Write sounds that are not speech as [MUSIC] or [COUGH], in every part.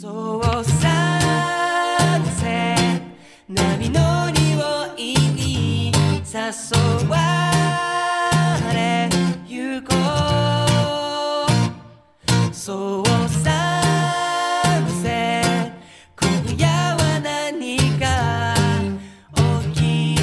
そうさせ波乗りをに誘われゆこ。うそうさせ今夜は何か起き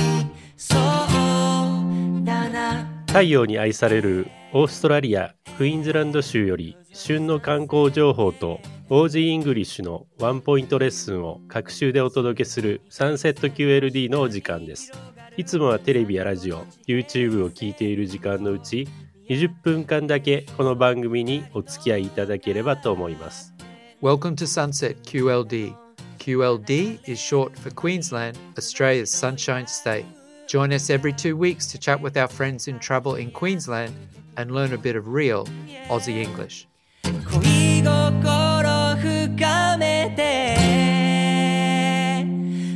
そうだな太陽に愛されるオーストラリアクイーンズランド州より旬の観光情報とオージーイングリッシュのワンポイントレッスンを各週でお届けするサンセット QLD のお時間です。いつもはテレビやラジオ、YouTube を聞いている時間のうち20分間だけこの番組にお付き合いいただければと思います。Welcome to Sunset QLD. QLD is short for Queensland, Australia's Sunshine State. Join us every two weeks to chat with our friends in trouble in Queensland and learn a bit of real Aussie English. 恋心深めて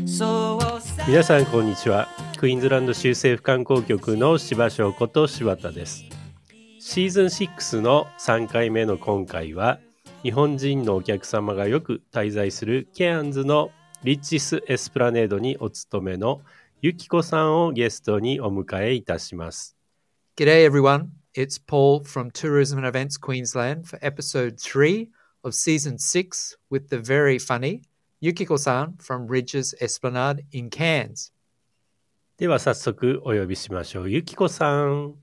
そう皆さんこんにちは。クイーンズランド州政府観光局の柴翔こと柴田です。シーズン6の3回目の今回は、日本人のお客様がよく滞在するケアンズのリッチスエスプラネードにお勤めのゆきこさんをゲストにお迎えいたします。G'day, everyone. It's Paul from Tourism and Events Queensland for episode three of season six with the very funny Yukiko san from Ridges Esplanade in Cairns. では早速お呼びしましょう。ゆきこさん。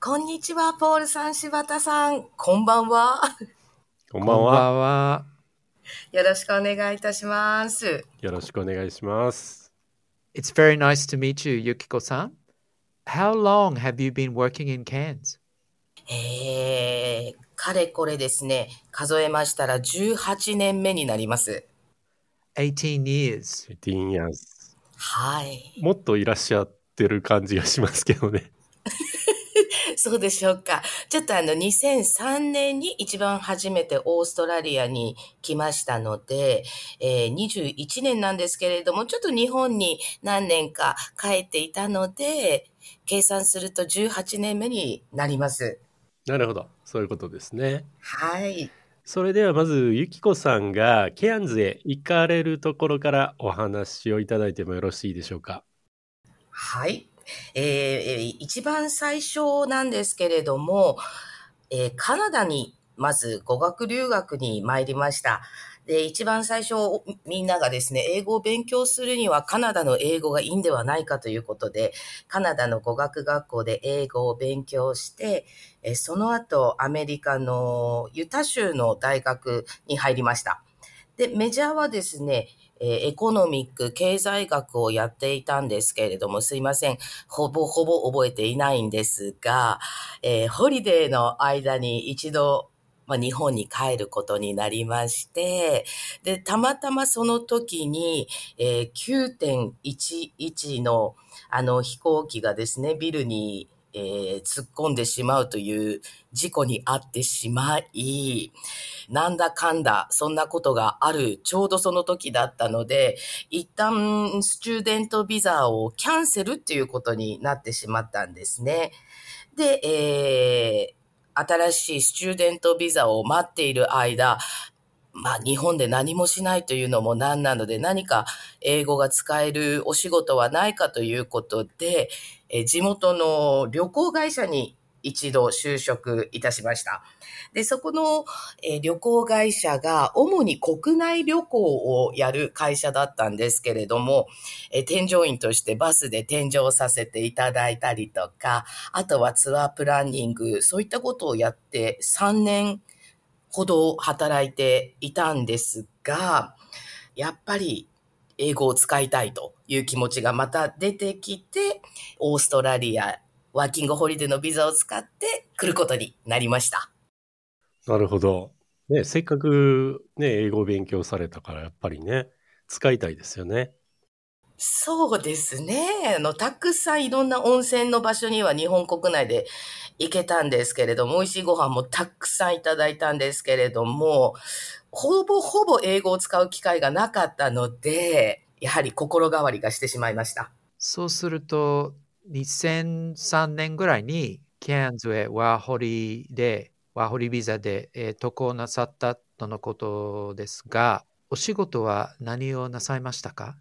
こんにちは、ポールさん、柴田さん。こんばんは。こんばんは。よろしくお願いいたします。よろしくお願いします。It's very nice to meet you, Yukiko san. How long have you been working in Cairns? えー、かれこれですね、数えましたら18年目になります。18 years. 18 years。はい。もっといらっしゃってる感じがしますけどね。[LAUGHS] そうでしょうか。ちょっとあの、2003年に一番初めてオーストラリアに来ましたので、えー21年なんですけれども、ちょっと日本に何年か帰っていたので、計算すると18年目になります。なるほど。そういうことですね。はい。それではまず、ゆきこさんがケアンズへ行かれるところからお話をいただいてもよろしいでしょうか。はい。えー一番最初なんですけれども、えーカナダにまず語学留学に参りました。で、一番最初、みんながですね、英語を勉強するにはカナダの英語がいいんではないかということで、カナダの語学学校で英語を勉強して、えその後、アメリカのユタ州の大学に入りました。で、メジャーはですね、えーエコノミック、経済学をやっていたんですけれども、すいません。ほぼほぼ覚えていないんですが、えーホリデーの間に一度、まあ、日本に帰ることになりまして、で、たまたまその時に、えー9.11のあの飛行機がですね、ビルに、えー突っ込んでしまうという事故に遭ってしまい、なんだかんだ、そんなことがある、ちょうどその時だったので、一旦スチューデントビザをキャンセルっていうことになってしまったんですね。で、えー新しいスチューデントビザを待っている間、まあ日本で何もしないというのもなんなので何か英語が使えるお仕事はないかということで、え地元の旅行会社に一度就職いたしました。で、そこの、え旅行会社が主に国内旅行をやる会社だったんですけれども、え添乗員としてバスで添乗させていただいたりとか、あとはツアープランニング、そういったことをやって3年ほど働いていたんですが、やっぱり英語を使いたいという気持ちがまた出てきて、オーストラリアワーキングホリデーのビザを使って来ることになりました。なるほど。ね、せっかくね、英語を勉強されたから、やっぱりね、使いたいですよね。そうですね。あの、たくさんいろんな温泉の場所には日本国内で行けたんですけれども、美味しいご飯もたくさんいただいたんですけれども、ほぼほぼ英語を使う機会がなかったので、やはり心変わりがしてしまいました。そうすると、2003年ぐらいにケアンズへワーホリで、ワーホリビザで、えー渡航なさったとのことですが、お仕事は何をなさいましたか？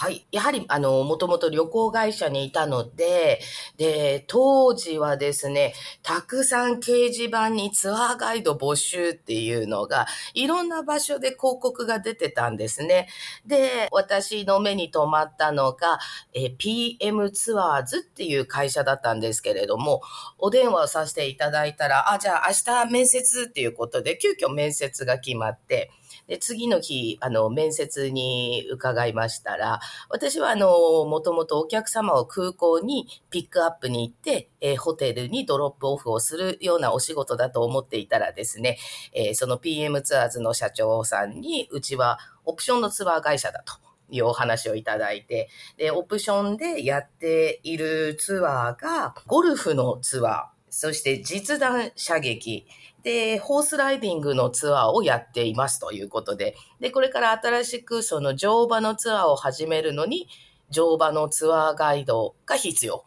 はい。やはり、あの、もともと旅行会社にいたので、で、当時はですね、たくさん掲示板にツアーガイド募集っていうのが、いろんな場所で広告が出てたんですね。で、私の目に留まったのが、え PM ツアーズっていう会社だったんですけれども、お電話をさせていただいたら、あ、じゃあ明日面接っていうことで、急遽面接が決まって、で、次の日、あの、面接に伺いましたら、私は、あの、もともとお客様を空港にピックアップに行って、えーホテルにドロップオフをするようなお仕事だと思っていたらですね、えーその PM ツアーズの社長さんに、うちはオプションのツアー会社だと。いうお話をいただいて、で、オプションでやっているツアーが、ゴルフのツアー、そして実弾射撃、で、ホースライディングのツアーをやっていますということで、で、これから新しくその乗馬のツアーを始めるのに、乗馬のツアーガイドが必要。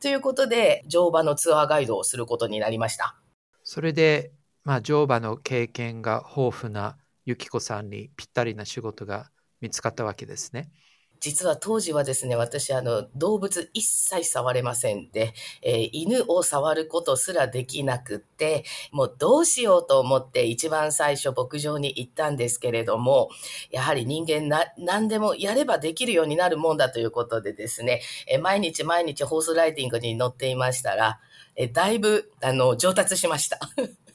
ということで、乗馬のツアーガイドをすることになりました。それで、まあ、乗馬の経験が豊富なゆきこさんにぴったりな仕事が見つかったわけですね。実は当時はですね、私、あの、動物一切触れませんで、えー犬を触ることすらできなくって、もうどうしようと思って一番最初牧場に行ったんですけれども、やはり人間な、何でもやればできるようになるもんだということでですね、えー毎日毎日ホースライディングに乗っていましたら、えーだいぶ、あの、上達しました。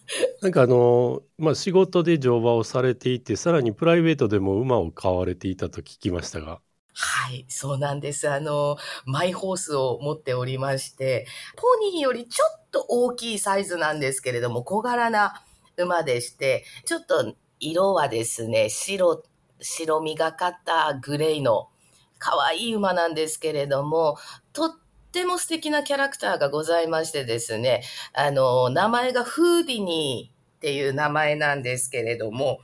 [LAUGHS] なんかあの、まあ、仕事で乗馬をされていて、さらにプライベートでも馬を飼われていたと聞きましたが、はい、そうなんです。あの、マイホースを持っておりまして、ポニーよりちょっと大きいサイズなんですけれども、小柄な馬でして、ちょっと色はですね、白、白みがかったグレーの可愛い馬なんですけれども、とっても素敵なキャラクターがございましてですね、あの、名前がフーディニーっていう名前なんですけれども、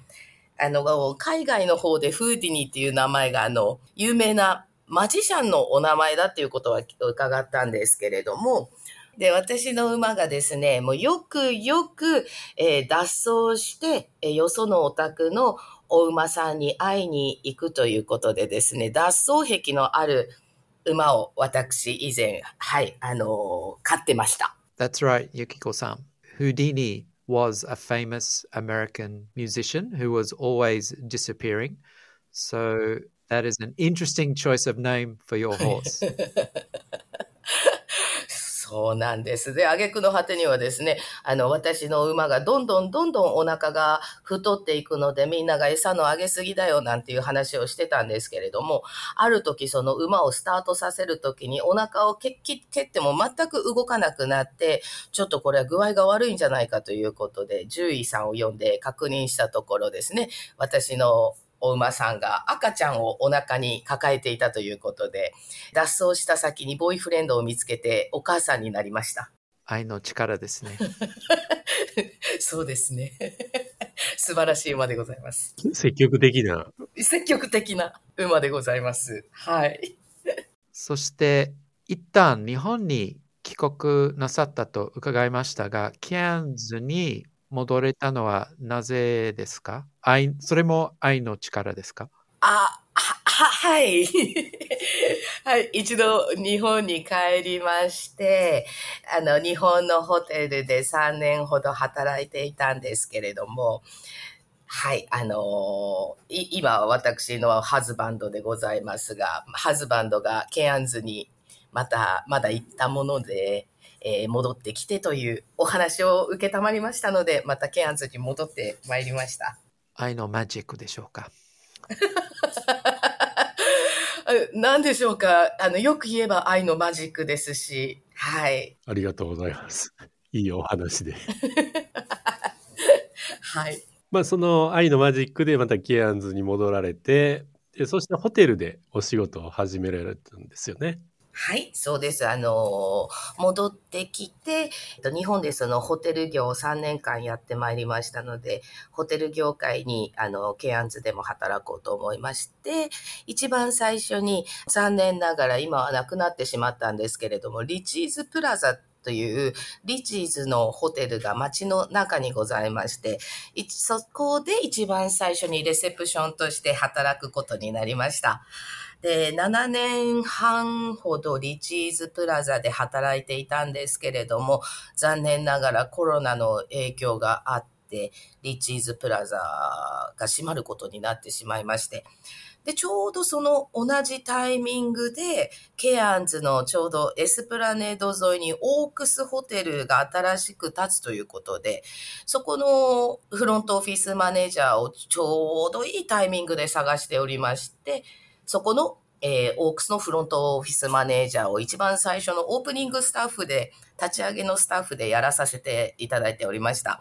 あの、海外の方でフーディニーっていう名前が、あの、有名なマジシャンのお名前だっていうことは伺ったんですけれども、で、私の馬がですね、もうよくよく、えー脱走して、えーよそのお宅のお馬さんに会いに行くということでですね、脱走癖のある馬を私以前、はい、あのー飼ってました。That's right, Yukiko-san. Houdini was a famous American musician who was always disappearing. So that is an interesting choice of name for your [LAUGHS] horse. [LAUGHS] そうなんです。で、挙句の果てにはですね、あの、私の馬がどんどんどんどんお腹が太っていくので、みんなが餌のあげすぎだよなんていう話をしてたんですけれども、ある時その馬をスタートさせる時にお腹を蹴っても全く動かなくなって、ちょっとこれは具合が悪いんじゃないかということで、獣医さんを呼んで確認したところですね、私のお馬さんが赤ちゃんをお腹に抱えていたということで、脱走した先にボーイフレンドを見つけてお母さんになりました。愛の力ですね。[LAUGHS] そうですね。[LAUGHS] 素晴らしい馬でございます。積極的な、積極的な馬でございます。はい。[LAUGHS] そして一旦日本に帰国なさったと伺いましたが、キャンズに戻れたのはなぜですか？愛それも愛の力ですか？あ、は、は、い。[LAUGHS] はい。一度日本に帰りまして、あの、日本のホテルで3年ほど働いていたんですけれども、はい。あのい今私のハズバンドでございますが、ハズバンドがケアンズにまた、まだ行ったもので、えー戻ってきてというお話を受けたまりましたので、またケアンズに戻ってまいりました。愛のマジックでしょうか？[LAUGHS] 何でしょうか？あの、よく言えば愛のマジックですし、はい。ありがとうございます。[LAUGHS] いいお話で。[LAUGHS] はい。まあ、その愛のマジックでまたケアンズに戻られて、でそしてホテルでお仕事を始められたんですよね。はい、そうです。あの、戻ってきて、日本でそのホテル業を3年間やってまいりましたので、ホテル業界に、あの、ケアンズでも働こうと思いまして、一番最初に残念ながら今はなくなってしまったんですけれども、リチーズプラザというリチーズのホテルが街の中にございまして、そこで一番最初にレセプションとして働くことになりました。で、7年半ほどリチーズプラザで働いていたんですけれども、残念ながらコロナの影響があって、リチーズプラザが閉まることになってしまいまして、で、ちょうどその同じタイミングで、ケアンズのちょうどエスプラネード沿いにオークスホテルが新しく建つということで、そこのフロントオフィスマネージャーをちょうどいいタイミングで探しておりまして、そこの、えーオークスのフロントオフィスマネージャーを一番最初のオープニングスタッフで、立ち上げのスタッフでやらさせていただいておりました。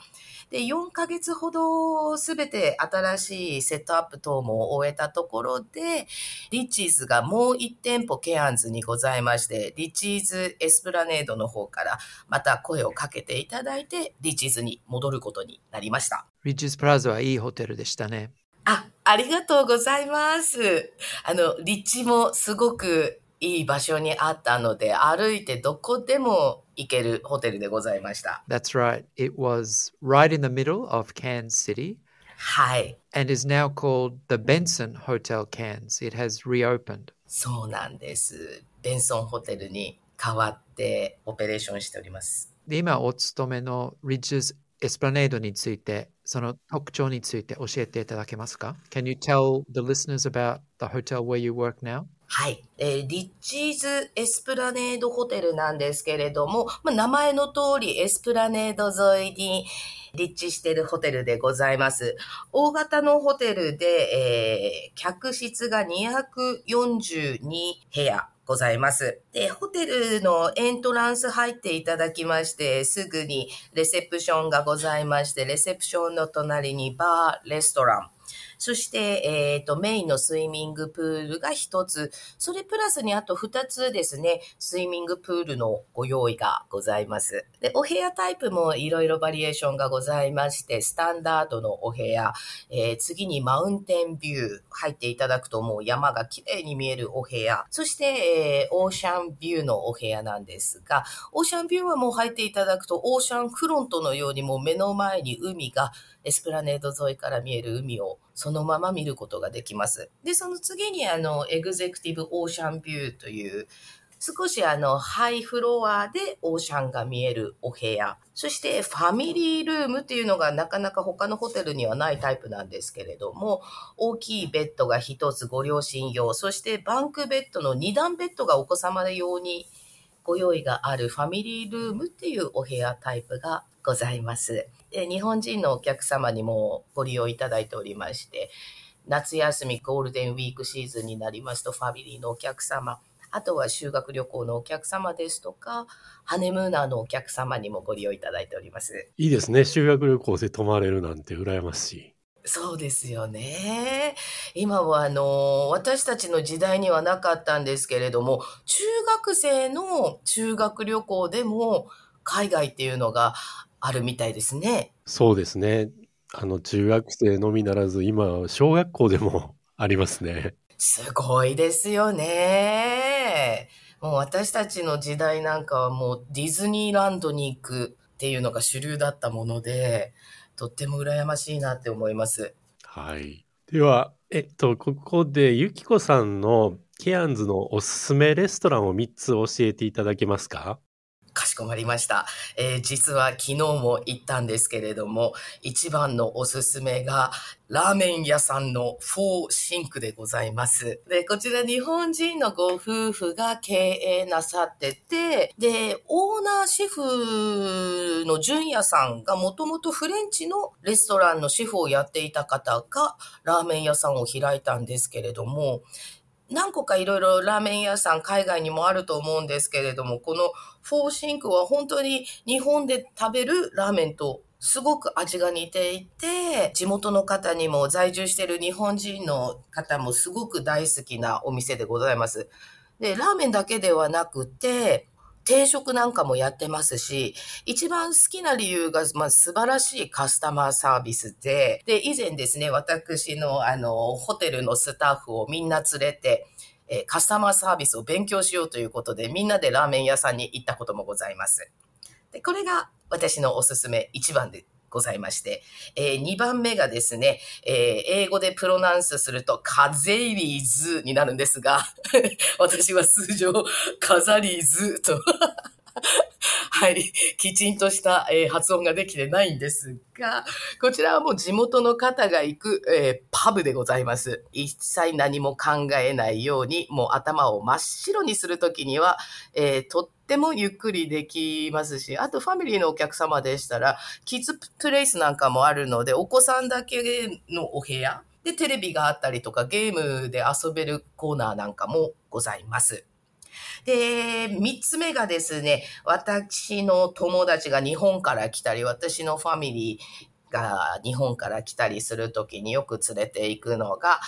で、4ヶ月ほどすべて新しいセットアップ等も終えたところで、リッチーズがもう1店舗ケアンズにございまして、リッチーズエスプラネードの方からまた声をかけていただいて、リッチーズに戻ることになりました。リッジズプラザはいいホテルでしたね。あ、ありがとうございます。あの、立地もすごくいい場所にあったので、歩いてどこでも行けるホテルでございました。That's right. It was right in the middle of Cairns City はい。and is now called the Benson Hotel Cairns. It has reopened. そうなんです。ベンソンホテルに変わってオペレーションしております。で今お勤めのリッジズエスプラネードについて、その特徴について教えていただけますか ?Can you tell the listeners about the hotel where you work now? はい。えーリッチーズエスプラネードホテルなんですけれども、まあ、名前の通りエスプラネード沿いに立地しているホテルでございます。大型のホテルで、えー客室が242部屋ございます。で、ホテルのエントランス入っていただきまして、すぐにレセプションがございまして、レセプションの隣にバー、レストラン、そして、えっ、と、メインのスイミングプールが一つ、それプラスにあと二つですね、スイミングプールのご用意がございます。で、お部屋タイプもいろいろバリエーションがございまして、スタンダードのお部屋、えー次にマウンテンビュー入っていただくともう山が綺麗に見えるお部屋、そして、えーオーシャンビューのお部屋なんですが、オーシャンビューはもう入っていただくと、オーシャンフロントのようにもう目の前に海が、エスプラネード沿いから見える海をそのまま見ることができます。で、その次にあの、エグゼクティブオーシャンビューという、少しあの、ハイフロアでオーシャンが見えるお部屋。そして、ファミリールームっていうのがなかなか他のホテルにはないタイプなんですけれども、大きいベッドが一つご両親用、そしてバンクベッドの二段ベッドがお子様用にご用意があるファミリールームっていうお部屋タイプがございます。で日本人のお客様にもご利用いただいておりまして、夏休みゴールデンウィークシーズンになりますとファミリーのお客様、あとは修学旅行のお客様ですとか、ハネムーナーのお客様にもご利用いただいております。いいですね。修学旅行で泊まれるなんて羨ましい。そうですよね。今はあの、私たちの時代にはなかったんですけれども、中学生の修学旅行でも海外っていうのがあるみたいですね。そうですね。あの、中学生のみならず、今、小学校でも [LAUGHS] ありますね。すごいですよね。もう私たちの時代なんかはもうディズニーランドに行くっていうのが主流だったもので、とっても羨ましいなって思います。はい。では、えっと、ここで、ゆきこさんのケアンズのおすすめレストランを3つ教えていただけますか？かしこまりました。えー実は昨日も行ったんですけれども、一番のおすすめが、ラーメン屋さんのフォーシンクでございます。で、こちら日本人のご夫婦が経営なさってて、で、オーナーシェフの純也さんがもともとフレンチのレストランのシェフをやっていた方が、ラーメン屋さんを開いたんですけれども、何個かいろいろラーメン屋さん海外にもあると思うんですけれども、このフォーシンクは本当に日本で食べるラーメンとすごく味が似ていて、地元の方にも在住している日本人の方もすごく大好きなお店でございます。で、ラーメンだけではなくて、定食なんかもやってますし、一番好きな理由が、まあ、素晴らしいカスタマーサービスで、で、以前ですね、私の、あの、ホテルのスタッフをみんな連れて、えカスタマーサービスを勉強しようということで、みんなでラーメン屋さんに行ったこともございます。で、これが私のおすすめ1番でございまして、えー、2番目がですね、えー、英語でプロナンスするとカゼリーズになるんですが、[LAUGHS] 私は通常カザリーズと [LAUGHS] はい、きちんとした、えー発音ができてないんですが、こちらはもう地元の方が行く、えーパブでございます。一切何も考えないように、もう頭を真っ白にするときには、えーとってもゆっくりできますし、あとファミリーのお客様でしたら、キッズプレイスなんかもあるので、お子さんだけのお部屋でテレビがあったりとか、ゲームで遊べるコーナーなんかもございます。で、三つ目がですね、私の友達が日本から来たり、私のファミリーが日本から来たりするときによく連れて行くのが、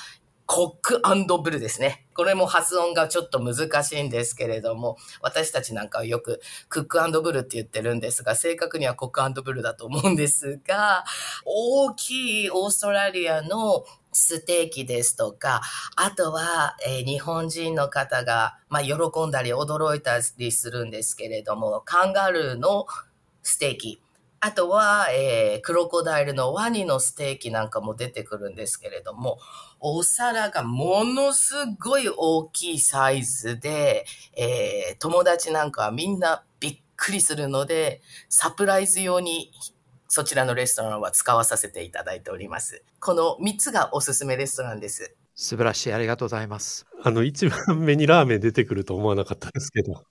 コックブルですね。これも発音がちょっと難しいんですけれども、私たちなんかはよくクックブルって言ってるんですが、正確にはコックブルだと思うんですが、大きいオーストラリアのステーキですとか、あとは、えー日本人の方が、まあ、喜んだり驚いたりするんですけれども、カンガルーのステーキ、あとは、えークロコダイルのワニのステーキなんかも出てくるんですけれども、お皿がものすごい大きいサイズで、えー友達なんかはみんなびっくりするので、サプライズ用にそちらのレストランは使わさせていただいております。この3つがおすすめレストランです。素晴らしい。ありがとうございます。あの、一番目にラーメン出てくると思わなかったですけど。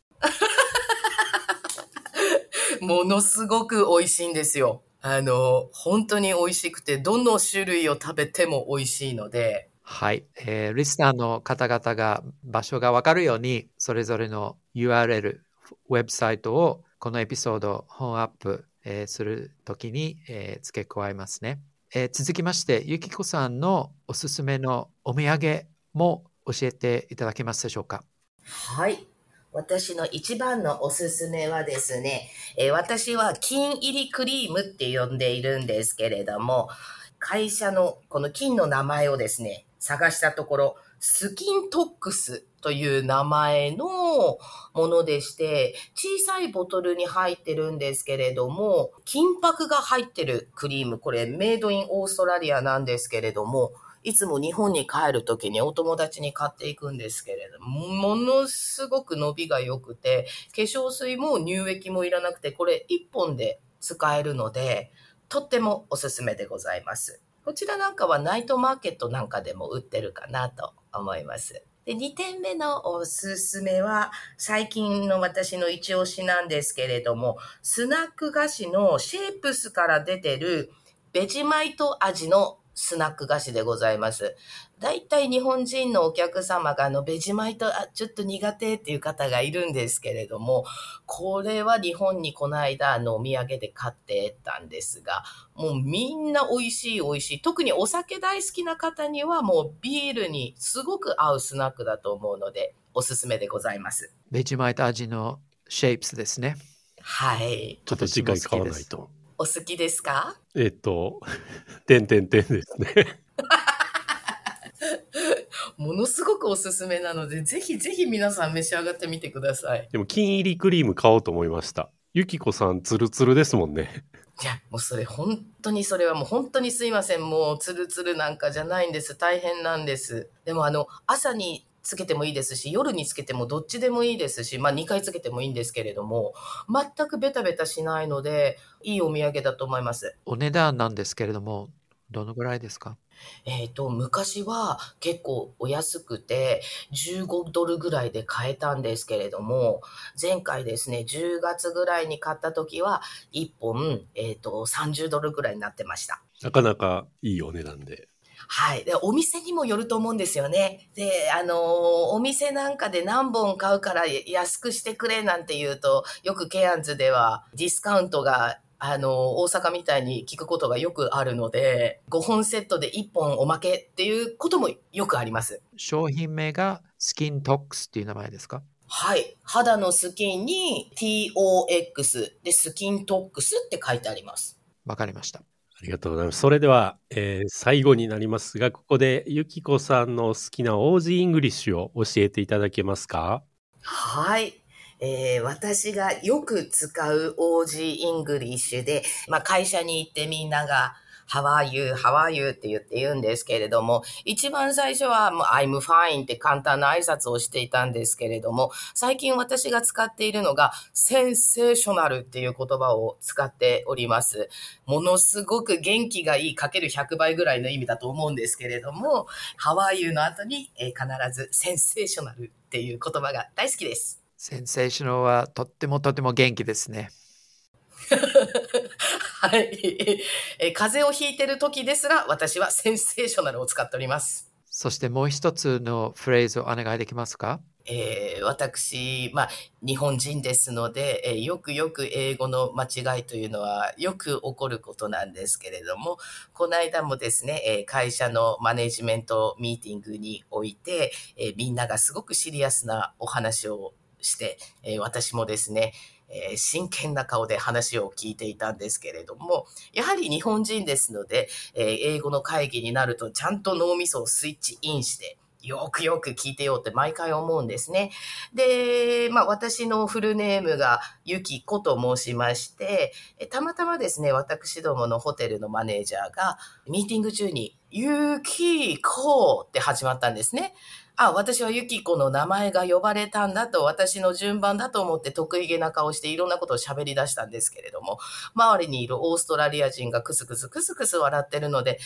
[LAUGHS] ものすごく美味しいんですよ。あの、本当に美味しくて、どの種類を食べても美味しいので、はい。えーリスナーの方々が場所がわかるように、それぞれの URL、ウェブサイトをこのエピソード、本アップ、えーするときに、えー付け加えますね。えー続きまして、ゆきこさんのおすすめのお土産も教えていただけますでしょうか？はい。私の一番のおすすめはですね、えー私は金入りクリームって呼んでいるんですけれども、会社のこの金の名前をですね、探したところ、スキントックスという名前のものでして、小さいボトルに入ってるんですけれども、金箔が入ってるクリーム、これメイドインオーストラリアなんですけれども、いつも日本に帰るときにお友達に買っていくんですけれども、ものすごく伸びが良くて、化粧水も乳液もいらなくて、これ1本で使えるので、とってもおすすめでございます。こちらなんかはナイトマーケットなんかでも売ってるかなと思います。で、2点目のおすすめは、最近の私の一押しなんですけれども、スナック菓子のシェイプスから出てるベジマイト味のスナック菓子でございます。だいたい日本人のお客様があのベジマイトあちょっと苦手っていう方がいるんですけれども、これは日本にこの間あのお土産で買ってたんですが、もうみんな美味しい美味しい。特にお酒大好きな方にはもうビールにすごく合うスナックだと思うので、おすすめでございます。ベジマイト味のシェイプスですね。はい。ちょっと次回買わないと。お好きですか？えっと、[LAUGHS] てんてんてんですね。[LAUGHS] ものすごくおすすめなので、ぜひぜひ皆さん召し上がってみてください。でも、金入りクリーム買おうと思いました。ゆきこさん、ツルツルですもんね。いや、もうそれ本当にそれはもう本当にすいません。もうツルツルなんかじゃないんです。大変なんです。でもあの、朝につけてもいいですし、夜につけてもどっちでもいいですし、まあ2回つけてもいいんですけれども、全くベタベタしないので、いいお土産だと思います。お値段なんですけれども、どのぐらいですか？えっ、と、昔は結構お安くて15ドルぐらいで買えたんですけれども、前回ですね、10月ぐらいに買った時は1本、えっ、と、30ドルぐらいになってました。なかなかいいお値段で。はい。で、お店にもよると思うんですよね。で、あのーお店なんかで何本買うから安くしてくれなんて言うと、よくケアンズではディスカウントが、あのー大阪みたいに聞くことがよくあるので、5本セットで1本おまけっていうこともよくあります。商品名がスキントックスっていう名前ですか？はい。肌のスキンに TOX でスキントックスって書いてあります。わかりました。ありがとうございます。それでは、えー最後になりますが、ここでゆきこさんの好きなオージーイングリッシュを教えていただけますか？はい。えー私がよく使う OG イングリッシュで、まあ、会社に行ってみんなが、How are you? How are you? って言って言うんですけれども、一番最初はもう I'm fine って簡単な挨拶をしていたんですけれども、最近私が使っているのがセンセーショナルっていう言葉を使っております。ものすごく元気がいいかける100倍ぐらいの意味だと思うんですけれども、How are you? の後に、えー必ずセンセーショナルっていう言葉が大好きです。センセーショナルはとってもとっても元気ですね。[LAUGHS] はい。え [LAUGHS] ー風邪をひいてる時ですら、私はセンセーショナルを使っております。そしてもう一つのフレーズをお願いできますか？えー私、まあ、日本人ですので、えーよくよく英語の間違いというのはよく起こることなんですけれども、この間もですね、えー会社のマネジメントミーティングにおいて、えーみんながすごくシリアスなお話をして、えー私もですね、えー真剣な顔で話を聞いていたんですけれども、やはり日本人ですので、えー英語の会議になるとちゃんと脳みそをスイッチインして、よくよく聞いてようって毎回思うんですね。で、まあ私のフルネームがゆきこと申しまして、たまたまですね、私どものホテルのマネージャーがミーティング中にゆきこって始まったんですね。あ、私はゆきこの名前が呼ばれたんだと、私の順番だと思って得意げな顔していろんなことを喋り出したんですけれども、周りにいるオーストラリア人がクスクスクスクス笑ってるので、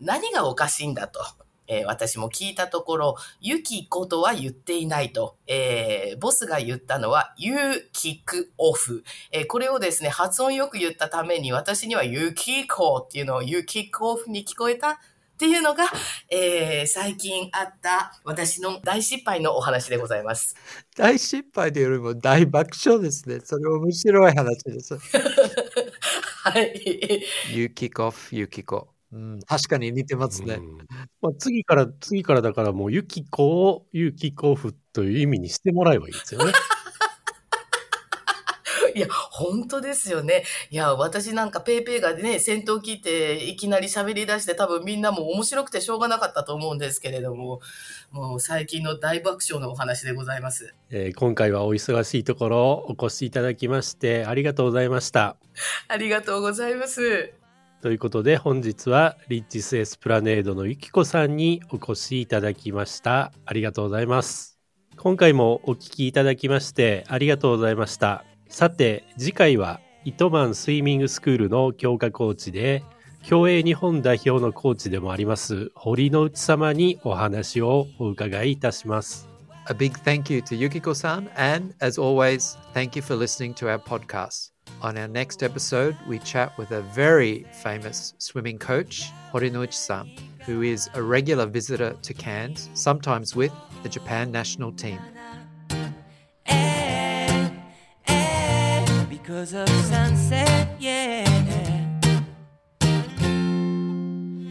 何がおかしいんだと。えー私も聞いたところ、ゆきことは言っていないと。えーボスが言ったのは、You kick off。えーこれをですね、発音よく言ったために、私には You kick off っていうのを You kick off に聞こえたっていうのが、えー最近あった私の大失敗のお話でございます。大失敗というよりも大爆笑ですね。それ面白い話です。はい。You kick off, you kick off. うん、確かに似てますね。うんまあ、次から、次からだからもう、ユキコをユキコフという意味にしてもらえばいいですよね。いや、本当ですよね。いや、私なんかペイペイがね、先頭切っていきなり喋り出して多分みんなも面白くてしょうがなかったと思うんですけれども、もう最近の大爆笑のお話でございます。えー今回はお忙しいところお越しいただきましてありがとうございました。ありがとうございます。ということで本日はリッチスエスプラネードのゆきこさんにお越しいただきました。ありがとうございます。今回もお聞きいただきましてありがとうございました。さて次回は糸満スイミングスクールの強化コーチで競泳日本代表のコーチでもあります堀之内様にお話をお伺いいたします。A big thank you to Yukiko-san, and as always, thank you for listening to our podcast. On our next episode, we chat with a very famous swimming coach, Horinuichi-san, who is a regular visitor to Cairns, sometimes with the Japan national team. Because of sunset, yeah.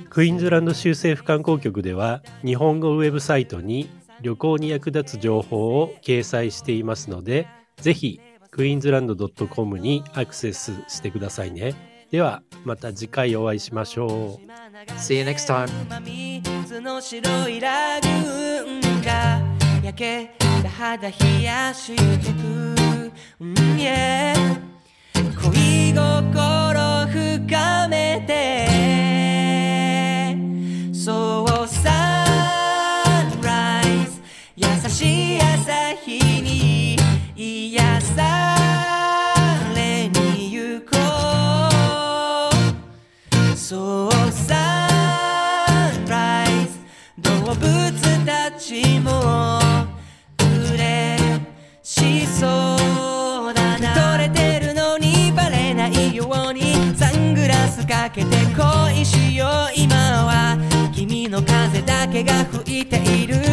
クイーンズランド州政府観光局では日本語ウェブサイトに旅行に役立つ情報を掲載していますのでぜひクイーンズランド .com にアクセスしてくださいねではまた次回お会いしましょう See you next time. うんえ恋心深めて。そうサンライズ優しい朝日に癒されに行こう。そうサンライズ動物たちも。かけて恋しよう。今は君の風だけが吹いている。